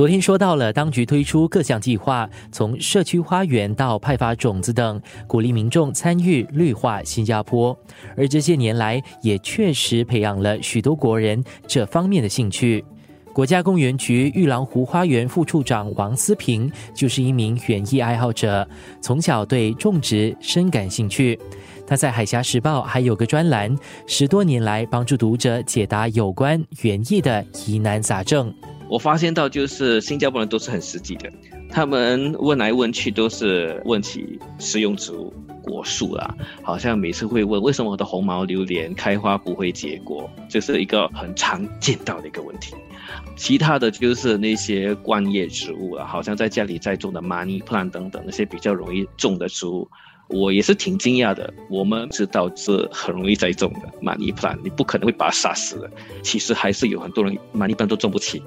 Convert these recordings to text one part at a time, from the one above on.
昨天说到了，当局推出各项计划，从社区花园到派发种子等，鼓励民众参与绿化新加坡。而这些年来，也确实培养了许多国人这方面的兴趣。国家公园局玉兰湖花园副处长王思平就是一名园艺爱好者，从小对种植深感兴趣。他在《海峡时报》还有个专栏，十多年来帮助读者解答有关园艺的疑难杂症。我发现到就是新加坡人都是很实际的，他们问来问去都是问起食用植物、果树啦，好像每次会问为什么我的红毛榴莲开花不会结果，这是一个很常见到的一个问题。其他的就是那些观叶植物了，好像在家里在种的 money plant 等等那些比较容易种的植物。我也是挺惊讶的。我们知道这很容易栽种的马尼兰，你不可能会把它杀死的。其实还是有很多人马尼兰都种不起，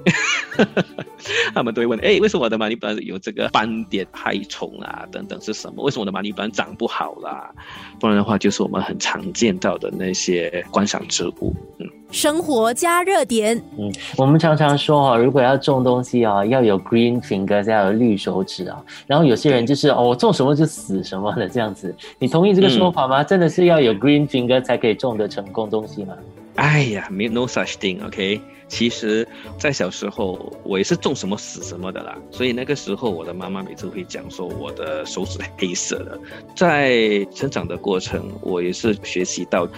他们都会问：哎，为什么我的马尼兰有这个斑点害虫啊？等等是什么？为什么我的马尼兰长不好啦？不然的话，就是我们很常见到的那些观赏植物。嗯，生活加热点。嗯，我们常常说哈，如果要种东西啊，要有 green finger，要有绿手指啊。然后有些人就是哦，我种什么就死什么的这样子。你同意这个说法吗？真的是要有 green finger 才可以种得成功东西吗？哎呀，没 no such thing，OK。其实，在小时候我也是种什么死什么的啦。所以那个时候，我的妈妈每次会讲说我的手指黑色的。在成长的过程，我也是学习到，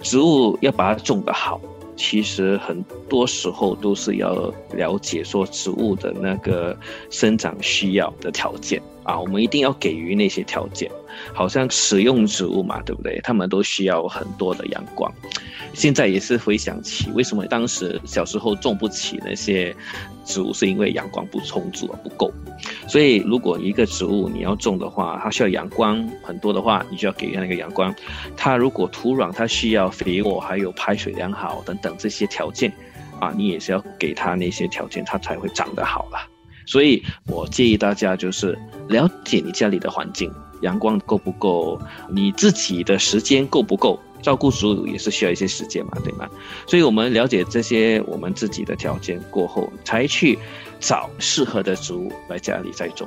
植物要把它种得好。其实很多时候都是要了解说植物的那个生长需要的条件啊，我们一定要给予那些条件。好像食用植物嘛，对不对？他们都需要很多的阳光。现在也是回想起，为什么当时小时候种不起那些植物，是因为阳光不充足不够。所以，如果一个植物你要种的话，它需要阳光很多的话，你就要给它那个阳光。它如果土壤它需要肥沃，还有排水良好等等这些条件，啊，你也是要给它那些条件，它才会长得好了。所以我建议大家就是了解你家里的环境。阳光够不够？你自己的时间够不够？照顾植物也是需要一些时间嘛，对吗？所以我们了解这些我们自己的条件过后，才去找适合的植物来家里栽种。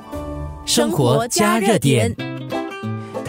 生活加热点，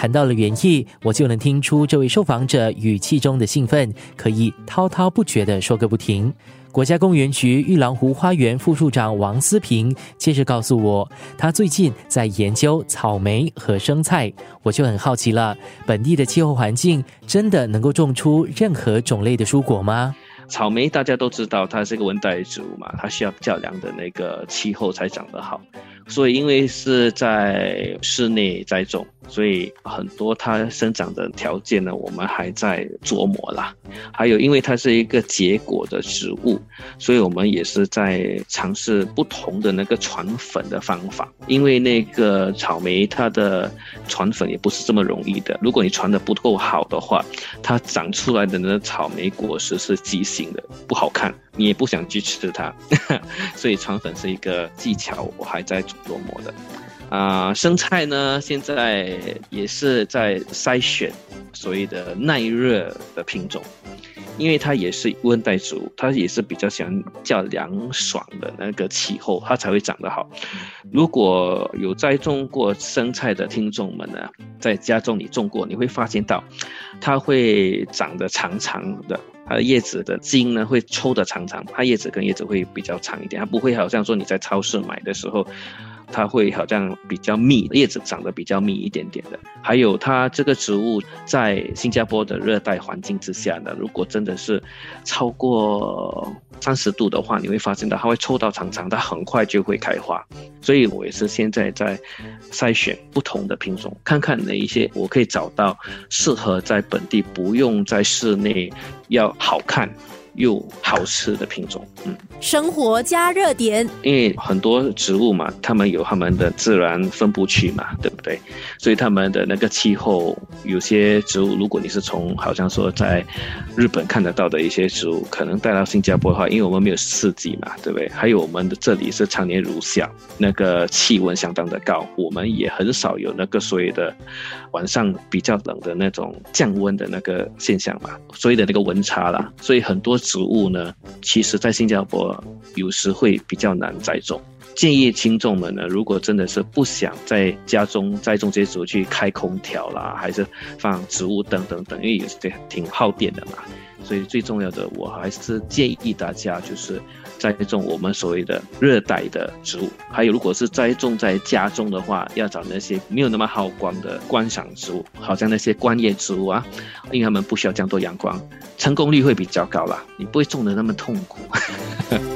谈到了园艺，我就能听出这位受访者语气中的兴奋，可以滔滔不绝的说个不停。国家公园局玉兰湖花园副处长王思平接着告诉我，他最近在研究草莓和生菜，我就很好奇了，本地的气候环境真的能够种出任何种类的蔬果吗？草莓大家都知道，它是一个温带植物嘛，它需要较凉的那个气候才长得好。所以，因为是在室内栽种，所以很多它生长的条件呢，我们还在琢磨啦。还有，因为它是一个结果的植物，所以我们也是在尝试不同的那个传粉的方法。因为那个草莓它的传粉也不是这么容易的。如果你传的不够好的话，它长出来的那个草莓果实是畸形的，不好看。你也不想去吃它，所以传粉是一个技巧，我还在琢磨的。啊，生菜呢，现在也是在筛选所谓的耐热的品种，因为它也是温带植物，它也是比较喜欢较凉爽的那个气候，它才会长得好。如果有栽种过生菜的听众们呢，在家中你种过，你会发现到它会长得长长的。它的叶子的茎呢会抽的长长，它叶子跟叶子会比较长一点，它不会好像说你在超市买的时候。它会好像比较密，叶子长得比较密一点点的。还有它这个植物在新加坡的热带环境之下呢，如果真的是超过三十度的话，你会发现到它会抽到长长，它很快就会开花。所以我也是现在在筛选不同的品种，看看哪一些我可以找到适合在本地不用在室内要好看。又好吃的品种，嗯，生活加热点，因为很多植物嘛，它们有它们的自然分布区嘛，对不对？所以它们的那个气候，有些植物，如果你是从好像说在日本看得到的一些植物，可能带到新加坡的话，因为我们没有四季嘛，对不对？还有我们的这里是常年如夏，那个气温相当的高，我们也很少有那个所谓的晚上比较冷的那种降温的那个现象嘛，所以的那个温差啦，所以很多。植物呢，其实在新加坡有时会比较难栽种，建议听众们呢，如果真的是不想在家中栽种这些植物去开空调啦，还是放植物灯等等，因为有些挺耗电的嘛。所以最重要的，我还是建议大家就是栽种我们所谓的热带的植物。还有，如果是栽种在家中的话，要找那些没有那么好光的观赏植物，好像那些观叶植物啊，因为它们不需要这样多阳光，成功率会比较高啦。你不会种的那么痛苦。